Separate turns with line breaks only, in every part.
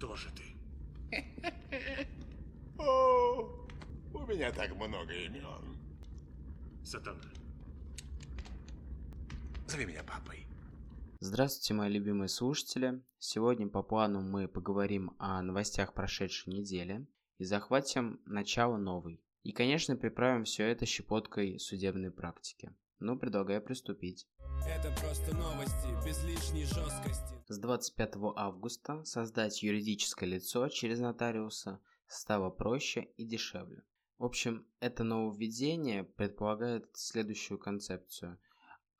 Кто же ты?
О, у меня так много имен.
Сатана.
Зови меня папой.
Здравствуйте, мои любимые слушатели. Сегодня по плану мы поговорим о новостях прошедшей недели и захватим начало новой. И, конечно, приправим все это щепоткой судебной практики. Ну, предлагаю приступить.
Это просто новости, без лишней жесткости.
С 25 августа создать юридическое лицо через нотариуса стало проще и дешевле. В общем, это нововведение предполагает следующую концепцию.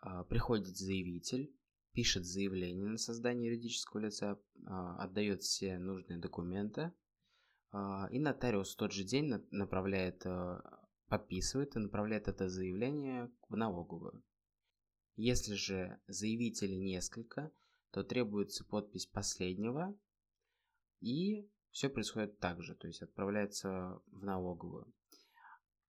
А, приходит заявитель, пишет заявление на создание юридического лица, а, отдает все нужные документы, а, и нотариус в тот же день направляет, подписывает и направляет это заявление в налоговую. Если же заявителей несколько, то требуется подпись последнего, и все происходит так же, то есть отправляется в налоговую.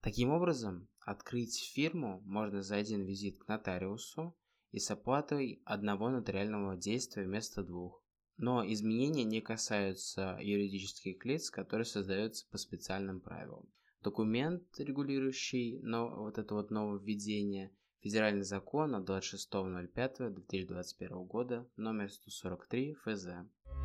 Таким образом, открыть фирму можно за один визит к нотариусу и с оплатой одного нотариального действия вместо двух. Но изменения не касаются юридических лиц, которые создаются по специальным правилам. Документ, регулирующий но, вот это вот нововведение, Федеральный закон от 26.05.2021 года, номер 143 ФЗ.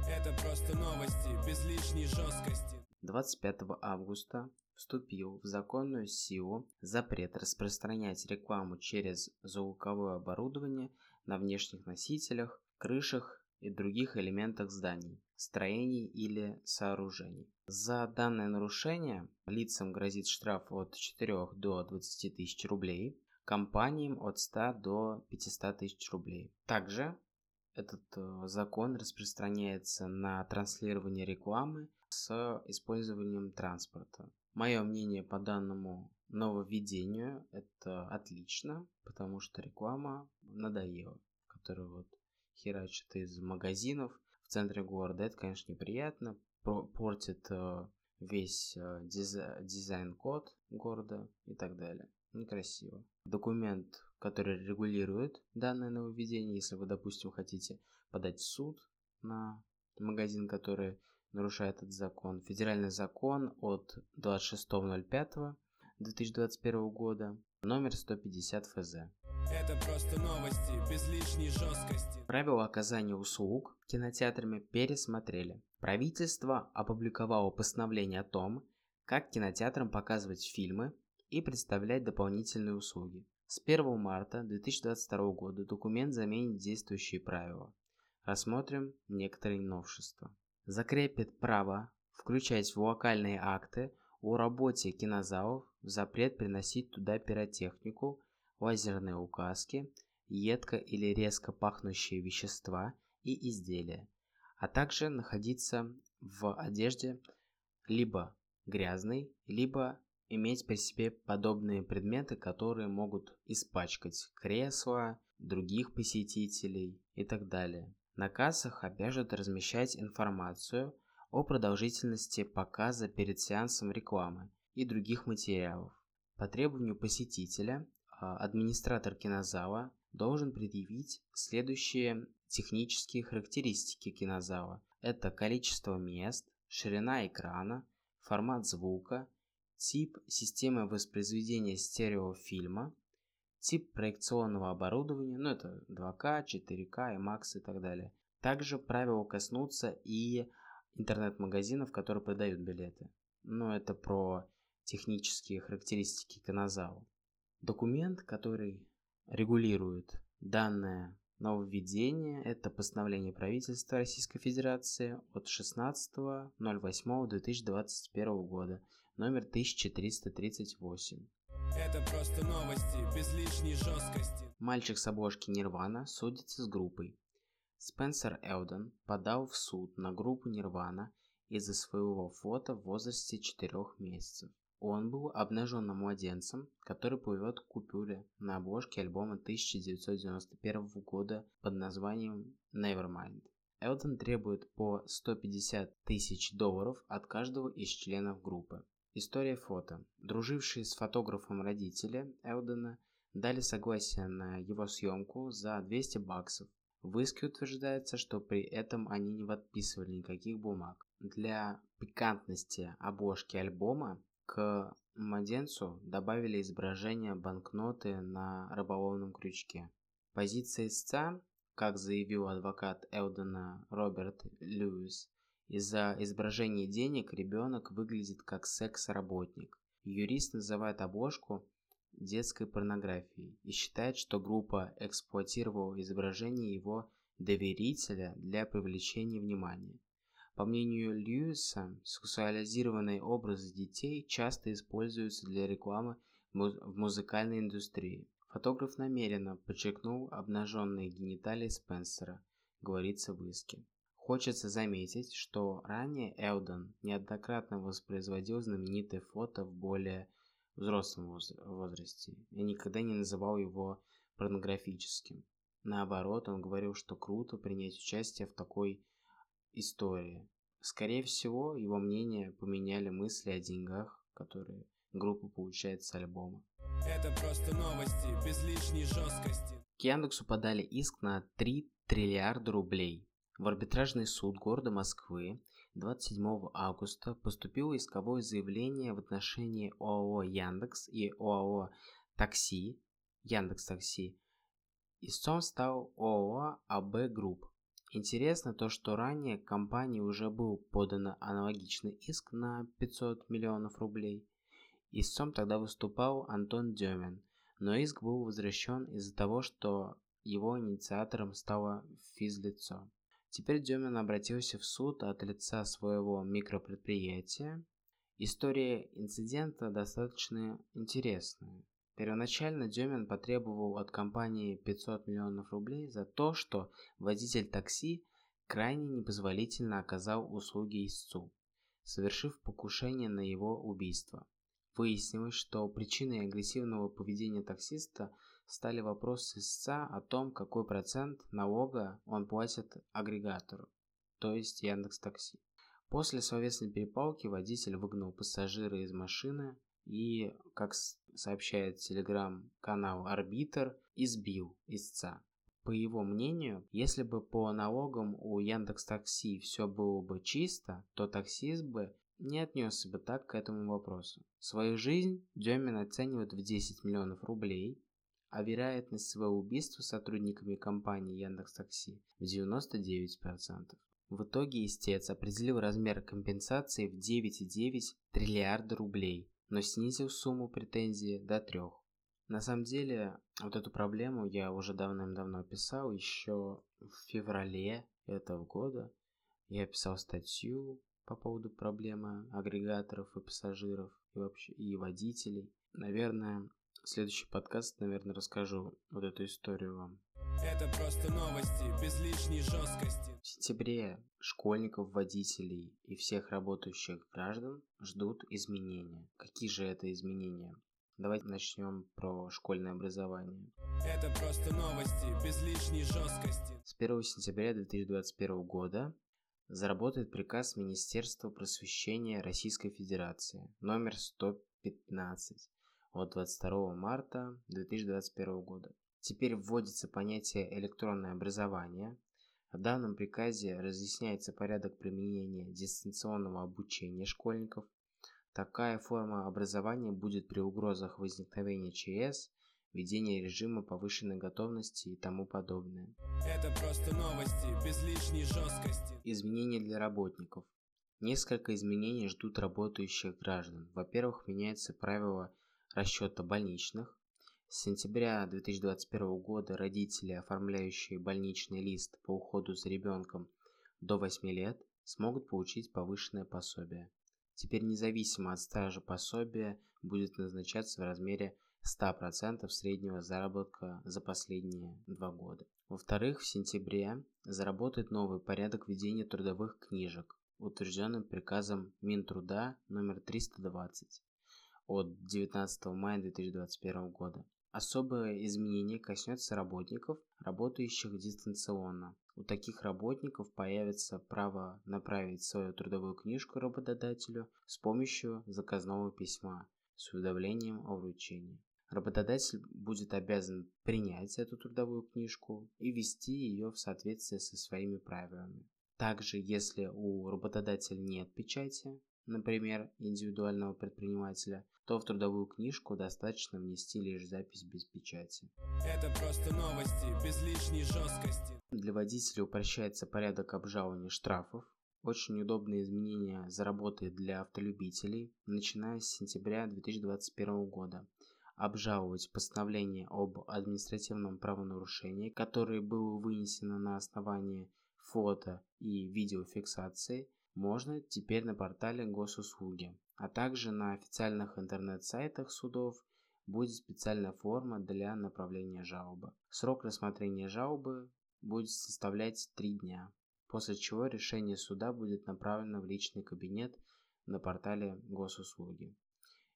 Это просто новости, без лишней жесткости.
25 августа вступил в законную силу запрет распространять рекламу через звуковое оборудование на внешних носителях, крышах и других элементах зданий, строений или сооружений. За данное нарушение лицам грозит штраф от 4 до 20 тысяч рублей, компаниям от 100 до 500 тысяч рублей. Также этот э, закон распространяется на транслирование рекламы с использованием транспорта. Мое мнение по данному нововведению это отлично, потому что реклама надоела, которая вот херачит из магазинов в центре города. Это, конечно, неприятно, портит э, весь э, дизайн-код города и так далее некрасиво. Документ, который регулирует данное нововведение, если вы, допустим, хотите подать в суд на магазин, который нарушает этот закон. Федеральный закон от 26.05.2021 года, номер 150 ФЗ.
Это просто новости, без лишней жесткости.
Правила оказания услуг кинотеатрами пересмотрели. Правительство опубликовало постановление о том, как кинотеатрам показывать фильмы и представлять дополнительные услуги. С 1 марта 2022 года документ заменит действующие правила. Рассмотрим некоторые новшества. Закрепит право включать в локальные акты о работе кинозалов запрет приносить туда пиротехнику, лазерные указки, едко или резко пахнущие вещества и изделия, а также находиться в одежде либо грязной, либо иметь при себе подобные предметы, которые могут испачкать кресла, других посетителей и так далее. На кассах обяжут размещать информацию о продолжительности показа перед сеансом рекламы и других материалов. По требованию посетителя администратор кинозала должен предъявить следующие технические характеристики кинозала. Это количество мест, ширина экрана, формат звука, тип системы воспроизведения стереофильма, тип проекционного оборудования, ну это 2К, 4К, IMAX и так далее. Также правила коснутся и интернет-магазинов, которые продают билеты. Но это про технические характеристики кинозала. Документ, который регулирует данное нововведение, это постановление правительства Российской Федерации от 16.08.2021 года номер 1338.
Это просто новости, без лишней жесткости.
Мальчик с обложки Нирвана судится с группой. Спенсер Элден подал в суд на группу Нирвана из-за своего фото в возрасте 4 месяцев. Он был обнаженным младенцем, который плывет к купюре на обложке альбома 1991 года под названием Nevermind. Элден требует по 150 тысяч долларов от каждого из членов группы. История фото. Дружившие с фотографом родители Элдена дали согласие на его съемку за 200 баксов. В иске утверждается, что при этом они не подписывали никаких бумаг. Для пикантности обложки альбома к младенцу добавили изображение банкноты на рыболовном крючке. Позиция истца, как заявил адвокат Элдена Роберт Льюис, из-за изображения денег ребенок выглядит как секс-работник. Юрист называет обложку детской порнографией и считает, что группа эксплуатировала изображение его доверителя для привлечения внимания. По мнению Льюиса, сексуализированные образы детей часто используются для рекламы в музыкальной индустрии. Фотограф намеренно подчеркнул обнаженные гениталии Спенсера, говорится в иске. Хочется заметить, что ранее Элдон неоднократно воспроизводил знаменитое фото в более взрослом возрасте и никогда не называл его порнографическим. Наоборот, он говорил, что круто принять участие в такой истории. Скорее всего, его мнение поменяли мысли о деньгах, которые группа получает с альбома.
Это просто новости, без лишней жесткости.
К Яндексу подали иск на 3 триллиарда рублей в арбитражный суд города Москвы 27 августа поступило исковое заявление в отношении ОАО «Яндекс» и ОАО «Такси» Яндекс Такси. Истцом стал ОАО АБ Групп. Интересно то, что ранее компании уже был подан аналогичный иск на 500 миллионов рублей. Истцом тогда выступал Антон Демин, но иск был возвращен из-за того, что его инициатором стало физлицо. Теперь Демин обратился в суд от лица своего микропредприятия. История инцидента достаточно интересная. Первоначально Демин потребовал от компании 500 миллионов рублей за то, что водитель такси крайне непозволительно оказал услуги истцу, совершив покушение на его убийство. Выяснилось, что причиной агрессивного поведения таксиста стали вопросы истца о том, какой процент налога он платит агрегатору, то есть Яндекс Такси. После словесной перепалки водитель выгнал пассажира из машины и, как сообщает телеграм-канал Арбитр, избил истца. По его мнению, если бы по налогам у Яндекс Такси все было бы чисто, то таксист бы не отнесся бы так к этому вопросу. Свою жизнь Демин оценивает в 10 миллионов рублей, а вероятность своего убийства сотрудниками компании Яндекс.Такси в 99%. В итоге истец определил размер компенсации в 9,9 триллиарда рублей, но снизил сумму претензии до 3. На самом деле, вот эту проблему я уже давным-давно писал, еще в феврале этого года. Я писал статью по поводу проблемы агрегаторов и пассажиров, и вообще и водителей. Наверное, следующий подкаст, наверное, расскажу вот эту историю вам.
Это просто новости, без лишней жесткости.
В сентябре школьников, водителей и всех работающих граждан ждут изменения. Какие же это изменения? Давайте начнем про школьное образование.
Это просто новости, без лишней жесткости.
С 1 сентября 2021 года заработает приказ Министерства просвещения Российской Федерации номер 115 от 22 марта 2021 года. Теперь вводится понятие электронное образование. В данном приказе разъясняется порядок применения дистанционного обучения школьников. Такая форма образования будет при угрозах возникновения ЧС, введения режима повышенной готовности и тому подобное.
Это просто новости, без лишней жесткости.
Изменения для работников. Несколько изменений ждут работающих граждан. Во-первых, меняется правило расчета больничных. С сентября 2021 года родители, оформляющие больничный лист по уходу за ребенком до 8 лет, смогут получить повышенное пособие. Теперь независимо от стажа пособия будет назначаться в размере 100% среднего заработка за последние два года. Во-вторых, в сентябре заработает новый порядок ведения трудовых книжек, утвержденным приказом Минтруда номер 320 от 19 мая 2021 года. Особое изменение коснется работников, работающих дистанционно. У таких работников появится право направить свою трудовую книжку работодателю с помощью заказного письма с уведомлением о вручении. Работодатель будет обязан принять эту трудовую книжку и ввести ее в соответствие со своими правилами. Также, если у работодателя нет печати, например, индивидуального предпринимателя, то в трудовую книжку достаточно внести лишь запись без печати.
Это просто новости, без лишней жесткости.
Для водителя упрощается порядок обжалования штрафов. Очень удобные изменения заработают для автолюбителей, начиная с сентября 2021 года. Обжаловать постановление об административном правонарушении, которое было вынесено на основании фото и видеофиксации, можно теперь на портале госуслуги, а также на официальных интернет-сайтах судов будет специальная форма для направления жалобы. Срок рассмотрения жалобы будет составлять 3 дня, после чего решение суда будет направлено в личный кабинет на портале госуслуги.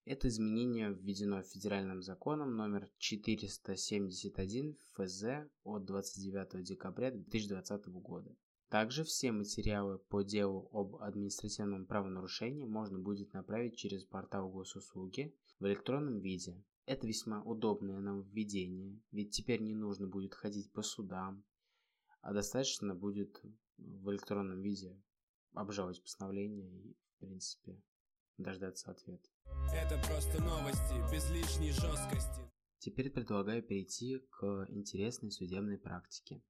Это изменение введено федеральным законом номер 471 ФЗ от 29 декабря 2020 года. Также все материалы по делу об административном правонарушении можно будет направить через портал госуслуги в электронном виде. Это весьма удобное нововведение, ведь теперь не нужно будет ходить по судам, а достаточно будет в электронном виде обжаловать постановление и, в принципе, дождаться ответа.
Это просто новости, без лишней жесткости.
Теперь предлагаю перейти к интересной судебной практике.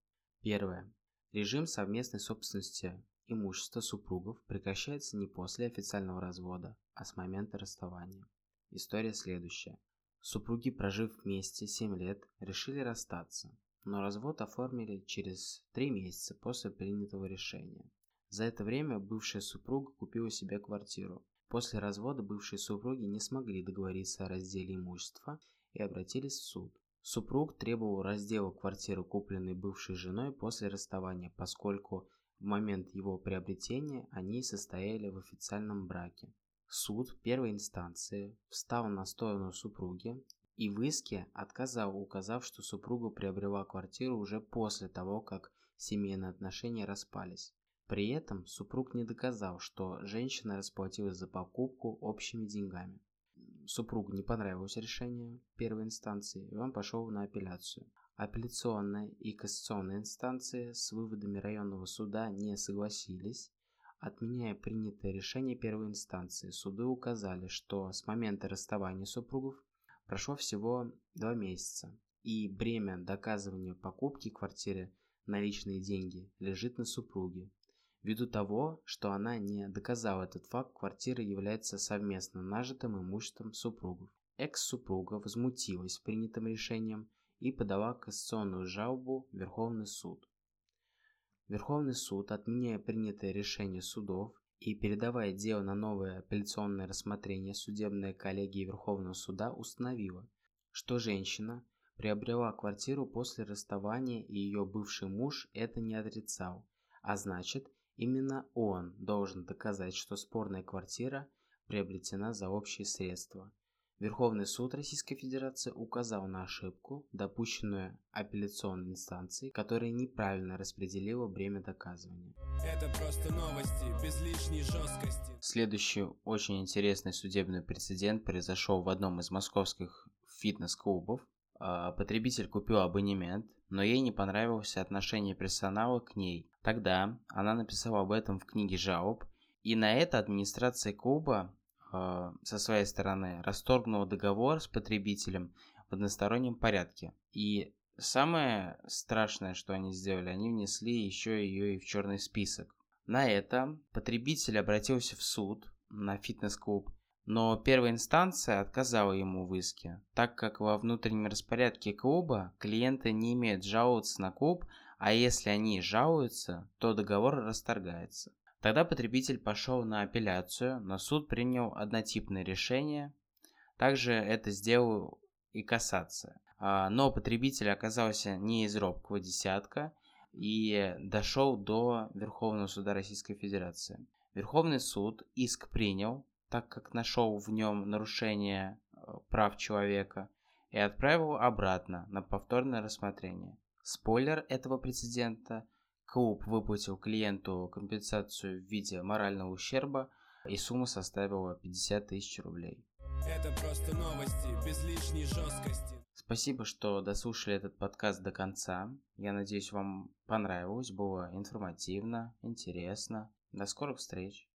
Первое. Режим совместной собственности имущества супругов прекращается не после официального развода, а с момента расставания. История следующая. Супруги, прожив вместе 7 лет, решили расстаться, но развод оформили через 3 месяца после принятого решения. За это время бывшая супруга купила себе квартиру. После развода бывшие супруги не смогли договориться о разделе имущества и обратились в суд. Супруг требовал раздела квартиры, купленной бывшей женой после расставания, поскольку в момент его приобретения они состояли в официальном браке. Суд первой инстанции встал на сторону супруги и в иске отказал, указав, что супруга приобрела квартиру уже после того, как семейные отношения распались. При этом супруг не доказал, что женщина расплатилась за покупку общими деньгами. Супругу не понравилось решение первой инстанции, и он пошел на апелляцию. Апелляционная и кассационная инстанции с выводами районного суда не согласились. Отменяя принятое решение первой инстанции, суды указали, что с момента расставания супругов Прошло всего два месяца, и бремя доказывания покупки квартиры на личные деньги лежит на супруге. Ввиду того, что она не доказала этот факт, квартира является совместно нажитым имуществом супругов. Экс-супруга возмутилась принятым решением и подала кассационную жалобу в Верховный суд. Верховный суд, отменяя принятое решение судов, и передавая дело на новое апелляционное рассмотрение, судебная коллегия Верховного суда установила, что женщина приобрела квартиру после расставания и ее бывший муж это не отрицал, а значит, именно он должен доказать, что спорная квартира приобретена за общие средства. Верховный суд Российской Федерации указал на ошибку, допущенную апелляционной инстанцией, которая неправильно распределила бремя доказывания.
Это просто новости, без лишней жесткости.
Следующий очень интересный судебный прецедент произошел в одном из московских фитнес-клубов. А, потребитель купил абонемент, но ей не понравилось отношение персонала к ней. Тогда она написала об этом в книге жалоб, и на это администрация клуба э, со своей стороны расторгнула договор с потребителем в одностороннем порядке. И самое страшное, что они сделали, они внесли еще ее и в черный список. На это потребитель обратился в суд на фитнес-клуб, но первая инстанция отказала ему в иске, так как во внутреннем распорядке клуба клиенты не имеют жаловаться на клуб, а если они жалуются, то договор расторгается. Тогда потребитель пошел на апелляцию, но суд принял однотипное решение. Также это сделал и кассация. А, но потребитель оказался не из робкого десятка и дошел до Верховного суда Российской Федерации. Верховный суд иск принял, так как нашел в нем нарушение э, прав человека, и отправил обратно на повторное рассмотрение. Спойлер этого прецедента – Клуб выплатил клиенту компенсацию в виде морального ущерба, и сумма составила 50 тысяч рублей.
Это просто новости, без лишней жесткости.
Спасибо, что дослушали этот подкаст до конца. Я надеюсь, вам понравилось, было информативно, интересно. До скорых встреч!